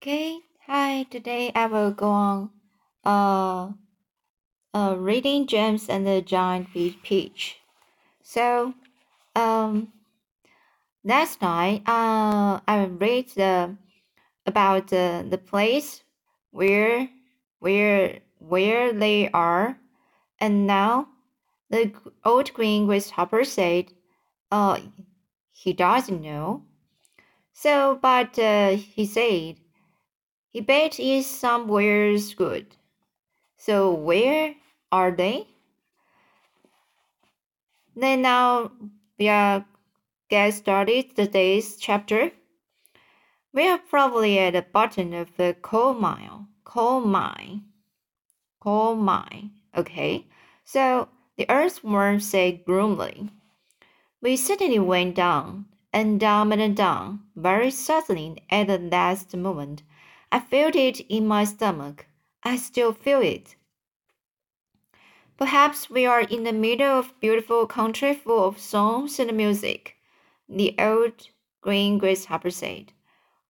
Okay, hi. Today I will go on uh, uh reading James and the Giant Peach. So, um, last night uh I read the about the the place where where where they are, and now the old green grasshopper said, "Uh, he doesn't know." So, but uh, he said he bet is somewhere's good. So where are they? Then now we are get started today's chapter. We are probably at the bottom of the coal mine. Coal mine. Coal mine. Okay. So the earthworm said gloomily. We suddenly went down and down and down, very suddenly at the last moment. I felt it in my stomach. I still feel it. Perhaps we are in the middle of beautiful country full of songs and music, the old green grasshopper said.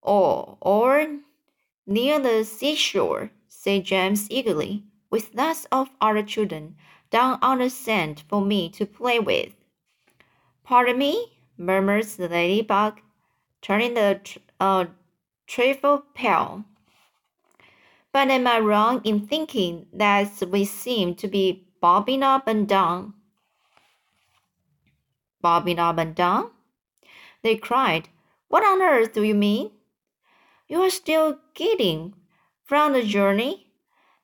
Or, or near the seashore, said James eagerly, with lots of other children down on the sand for me to play with. Pardon me, murmured the ladybug, turning the uh, trifle pale. But am I wrong in thinking that we seem to be bobbing up and down? Bobbing up and down? They cried. What on earth do you mean? You are still getting from the journey?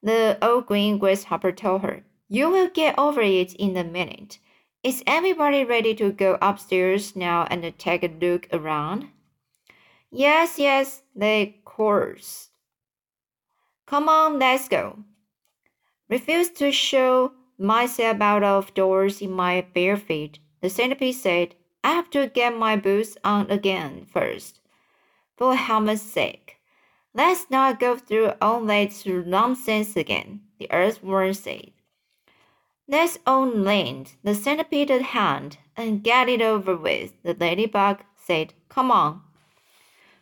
The old green grasshopper told her. You will get over it in a minute. Is everybody ready to go upstairs now and take a look around? Yes, yes, they chorused. Come on, let's go. Refuse to show myself out of doors in my bare feet, the centipede said. I have to get my boots on again first. For heaven's sake, let's not go through all that nonsense again, the earthworm said. Let's all lend the centipede a hand and get it over with, the ladybug said. Come on.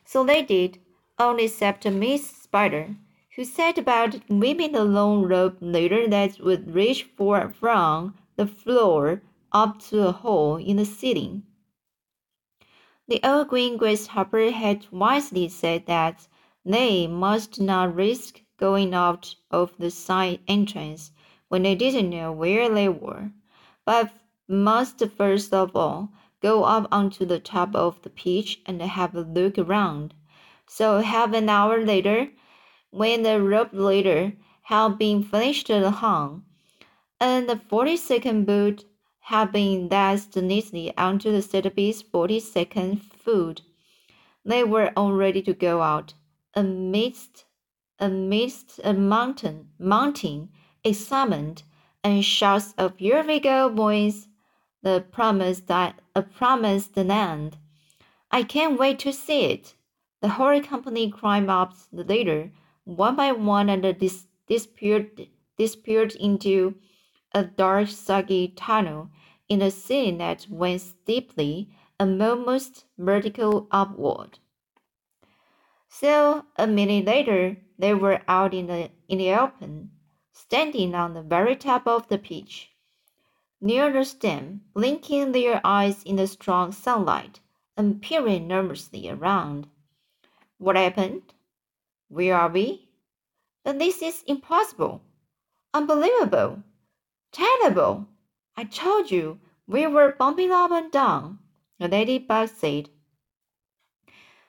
So they did, only except Miss Spider, who set about weaving the long rope ladder that would reach for from the floor up to a hole in the ceiling. The old green grasshopper had wisely said that they must not risk going out of the side entrance when they didn't know where they were, but must first of all go up onto the top of the peach and have a look around. So half an hour later, when the rope ladder had been finished hung, and the forty-second boot had been lashed neatly onto the centipede's forty-second foot, they were all ready to go out, amidst amidst a mountain mounting excitement and shouts of "Here we go, boys!" the promised that a promised land. I can't wait to see it. The whole company climbed up the ladder one by one and dis disappeared disappeared into a dark, soggy tunnel in the ceiling that went steeply and almost vertical upward. So a minute later, they were out in the in the open, standing on the very top of the peach near the stem, blinking their eyes in the strong sunlight and peering nervously around. What happened? Where are we? But this is impossible. Unbelievable. Terrible. I told you we were bumping up and down, the ladybug said.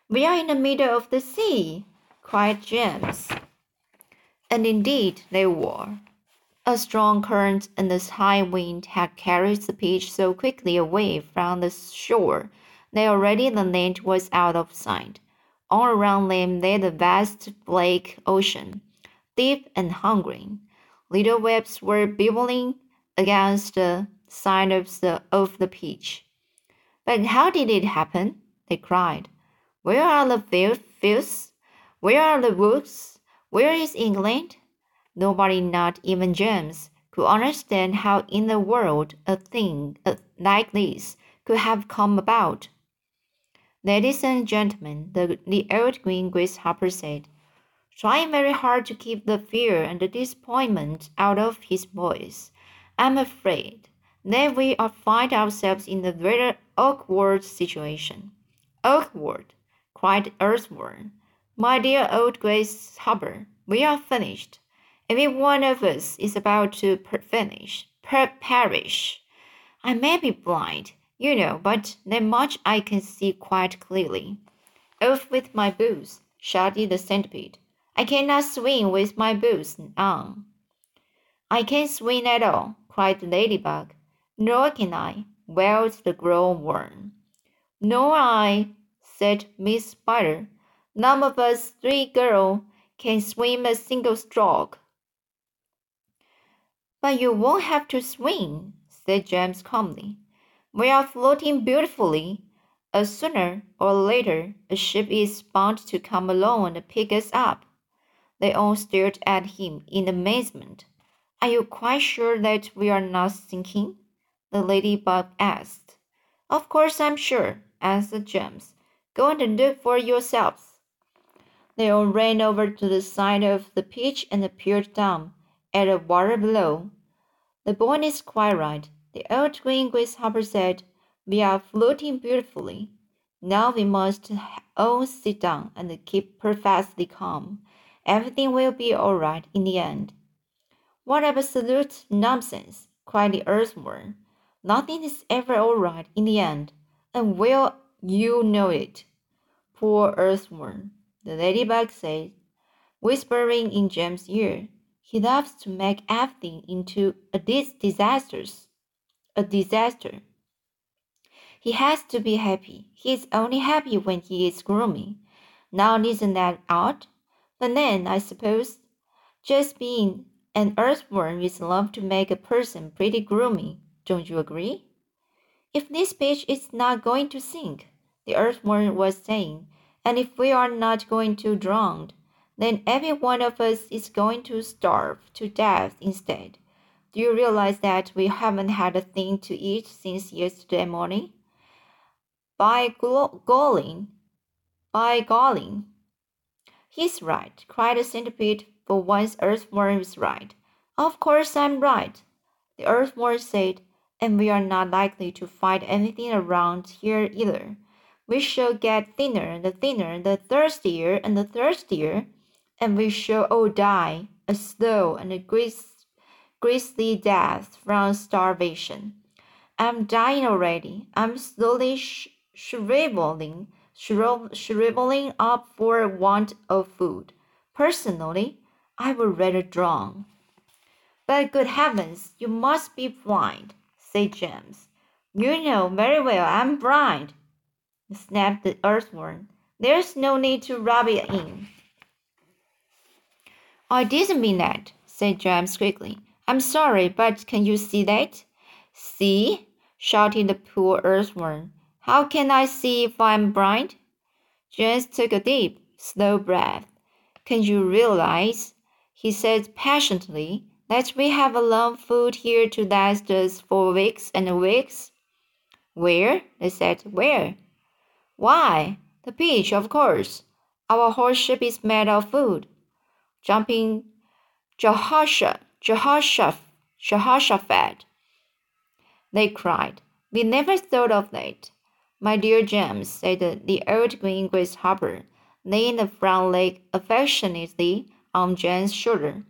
We are in the middle of the sea, cried James. And indeed they were. A strong current and a high wind had carried the peach so quickly away from the shore that already the land was out of sight. All around them lay the vast black ocean, deep and hungry. Little waves were bubbling against the side of the, of the. But how did it happen? They cried. Where are the fields? Where are the woods? Where is England? Nobody, not even James, could understand how in the world a thing uh, like this could have come about. Ladies and gentlemen, the, the old green grasshopper said, trying very hard to keep the fear and the disappointment out of his voice. I'm afraid that we are find ourselves in a very awkward situation. Awkward, cried Earthworm. My dear old grasshopper, we are finished. Every one of us is about to per finish, per perish. I may be blind, you know, but that much I can see quite clearly. Off with my boots, shouted the centipede. I cannot swim with my boots on. I can't swim at all, cried the ladybug. Nor can I, wailed the glowworm. Nor I, said Miss Spider. None of us three girls can swim a single stroke. But you won't have to swim, said James calmly. We are floating beautifully. A sooner or later, a ship is bound to come along and pick us up. They all stared at him in amazement. Are you quite sure that we are not sinking? The ladybug asked. Of course I'm sure, answered James. Go and look for yourselves. They all ran over to the side of the pitch and peered down at the water below. The boy is quite right. The old green grasshopper said, We are floating beautifully. Now we must all sit down and keep perfectly calm. Everything will be all right in the end. What absolute nonsense! cried the earthworm. Nothing is ever all right in the end, and well you know it. Poor earthworm, the ladybug said, whispering in James's ear. He loves to make everything into a dis- disasters a disaster. He has to be happy. He is only happy when he is gloomy. Now isn't that odd? But then, I suppose, just being an earthworm is enough to make a person pretty gloomy. Don't you agree? If this beach is not going to sink, the earthworm was saying, and if we are not going to drown, then every one of us is going to starve to death instead. Do you realize that we haven't had a thing to eat since yesterday morning? By golling, by golling. He's right, cried the centipede, for once Earthworm is right. Of course I'm right, the Earthworm said, and we are not likely to find anything around here either. We shall get thinner and thinner, the thirstier and the thirstier, and we shall all die a slow and a greasy grisly death from starvation. I'm dying already. I'm slowly sh- shriveling, shriv- shriveling up for want of food. Personally, I would rather drown. But good heavens, you must be blind, said James. You know very well I'm blind, snapped the earthworm. There's no need to rub it in. I didn't mean that, said James quickly. I'm sorry, but can you see that? See? shouted the poor earthworm. How can I see if I'm blind? James took a deep, slow breath. Can you realize, he said passionately, that we have enough food here to last us for weeks and weeks? Where? They said, Where? Why, the beach, of course. Our whole ship is made of food. Jumping Jehoshaphat Jehoshaphat, they cried. We never thought of that. My dear James, said the old green grasshopper, laying a front leg affectionately on James' shoulder.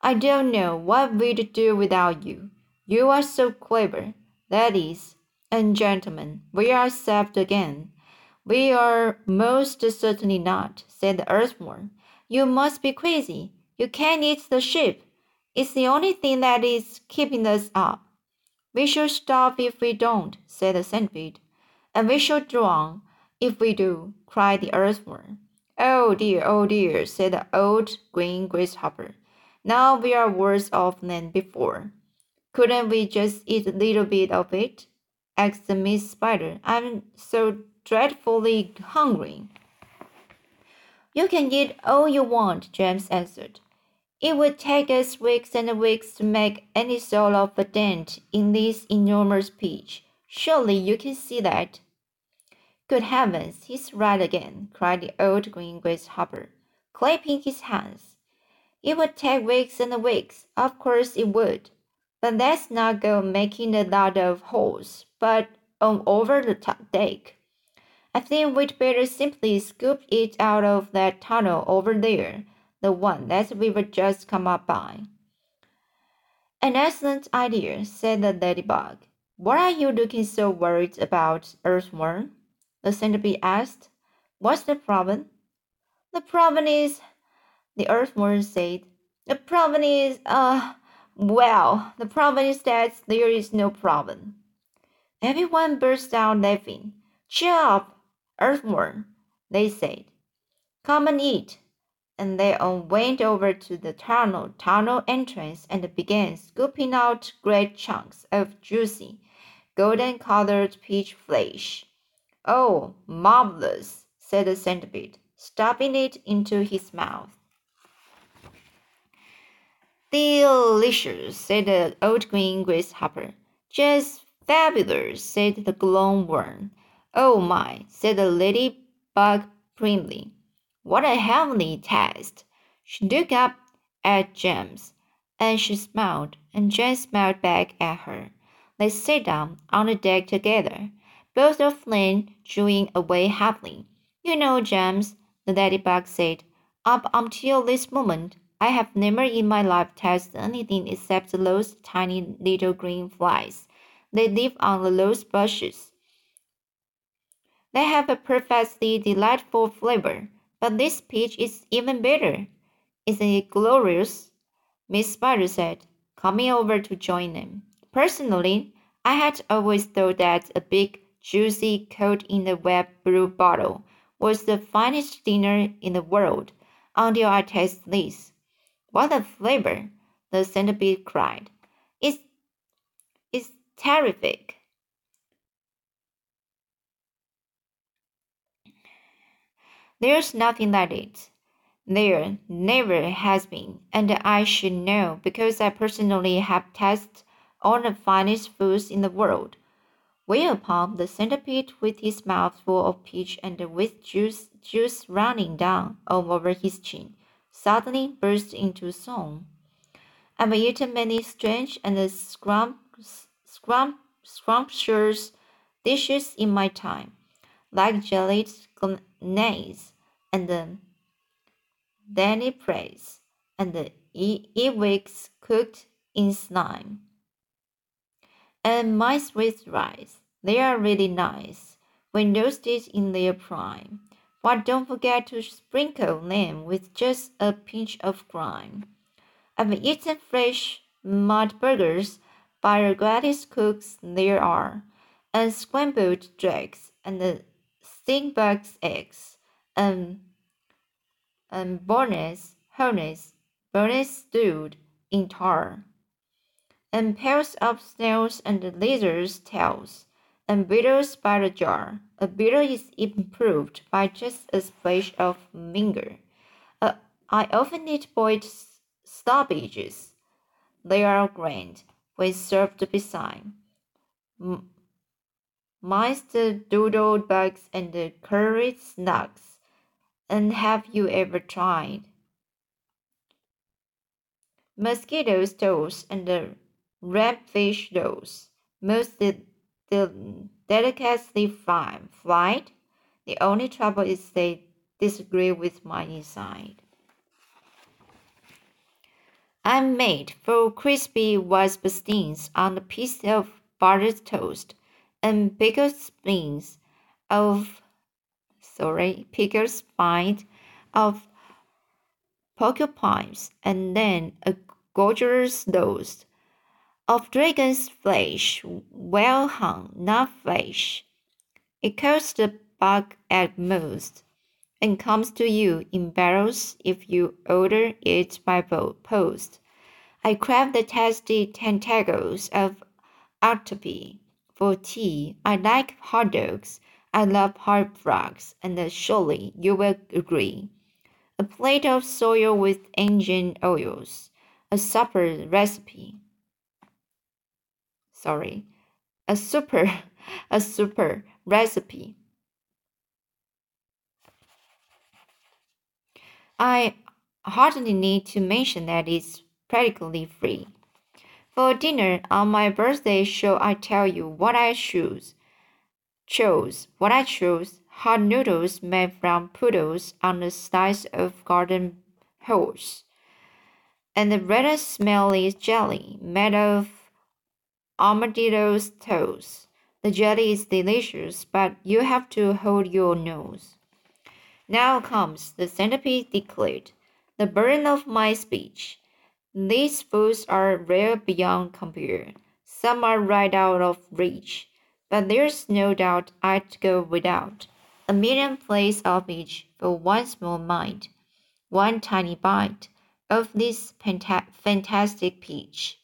I don't know what we'd do without you. You are so clever. Ladies and gentlemen, we are saved again. We are most certainly not, said the earthworm. You must be crazy. You can't eat the ship. It's the only thing that is keeping us up. We shall starve if we don't, said the centipede. And we shall drown if we do, cried the earthworm. Oh dear, oh dear, said the old green grasshopper. Now we are worse off than before. Couldn't we just eat a little bit of it? asked the Miss Spider. I'm so dreadfully hungry. You can eat all you want, James answered. It would take us weeks and weeks to make any sort of a dent in this enormous peach. Surely you can see that. Good heavens, he's right again, cried the old green grasshopper. clapping his hands. It would take weeks and weeks, of course it would. But let's not go making a lot of holes, but on over the top deck. I think we'd better simply scoop it out of that tunnel over there, the one that we were just come up by. An excellent idea, said the ladybug. What are you looking so worried about, Earthworm? The centipede asked. What's the problem? The problem is, the Earthworm said. The problem is, uh, well, the problem is that there is no problem. Everyone burst out laughing. Cheer up, Earthworm, they said. Come and eat and they all went over to the tunnel, tunnel entrance and began scooping out great chunks of juicy, golden colored peach flesh. Oh, marvelous, said the centipede, stuffing it into his mouth. Delicious, said the old green grasshopper. Just fabulous, said the glowworm. Oh my, said the ladybug primly. What a heavenly taste! She looked up at James, and she smiled, and James smiled back at her. They sat down on the deck together, both of them chewing away happily. You know, James, the ladybug said, up until this moment, I have never in my life tasted anything except those tiny little green flies. They live on the rose bushes. They have a perfectly delightful flavor. But this peach is even better. Isn't it glorious? Miss Spider said, coming over to join them. Personally, I had always thought that a big, juicy coat in the wet blue bottle was the finest dinner in the world until I tasted this. What a flavor! The centipede cried. It's, it's terrific. There's nothing like it. There never has been, and I should know because I personally have tasted all the finest foods in the world. Whereupon the centipede, with his mouth full of peach and with juice, juice running down all over his chin, suddenly burst into song. I've eaten many strange and scrum, scrum, scrumptious dishes in my time, like jellied Nays and the Danny Praise and the earwigs cooked in slime. And mice with rice. They are really nice when roasted in their prime. But don't forget to sprinkle them with just a pinch of grime. I've eaten fresh mud burgers by the greatest cooks there are, and scrambled eggs and stingbug's eggs, um, um, and, and bonus, harness, bonus stewed in tar, and pairs of snails and lizards' tails, and beetles by the jar. A beetle is improved by just a splash of vinegar. Uh, I often eat boiled stoppages. They are grand when served beside mice the doodle bugs and the curry slugs. And have you ever tried mosquitoes toes and the redfish toes? Most the, the delicately fine fried. The only trouble is they disagree with my inside. I made four crispy white pastines on a piece of buttered toast and bigger spines of sorry, bigger spines of porcupines, and then a gorgeous nose of dragon's flesh, well hung, not flesh. It costs the buck at most, and comes to you in barrels if you order it by post. I crave the tasty tentacles of octopi for tea, I like hot dogs. I love hot frogs, and surely you will agree. A plate of soil with engine oils, a supper recipe. Sorry, a super, a super recipe. I hardly need to mention that it's practically free. For dinner on my birthday, shall I tell you what I choose? Chose what I chose hot noodles made from poodles on the size of garden hose, and the rather smelly jelly made of armadillo's toes. The jelly is delicious, but you have to hold your nose. Now comes, the centipede declared, the burden of my speech. These foods are rare beyond compare. Some are right out of reach, but there's no doubt I'd go without a million plates of each for one small mite, one tiny bite of this fantastic peach.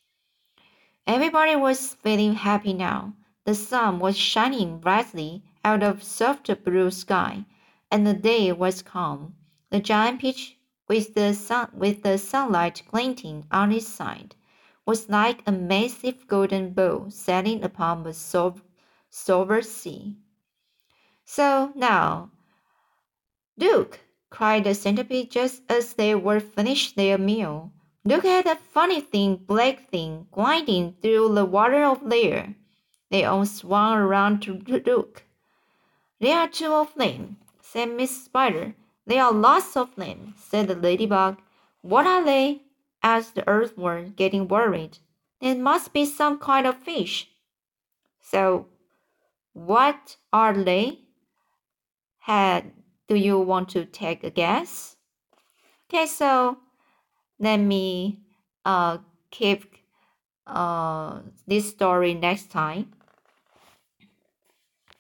Everybody was feeling happy now. The sun was shining brightly out of soft blue sky, and the day was calm. The giant peach, with the sun with the sunlight glinting on its side, was like a massive golden bowl sailing upon a silver sea. So now, Duke, cried the centipede just as they were finished their meal. Look at that funny thing, black thing, gliding through the water over there. They all swung around to look. There are two of them, said Miss Spider. There are lots of them, said the ladybug. What are they? asked the earthworm, getting worried. They must be some kind of fish. So, what are they? Had, do you want to take a guess? Okay, so let me uh, keep uh, this story next time.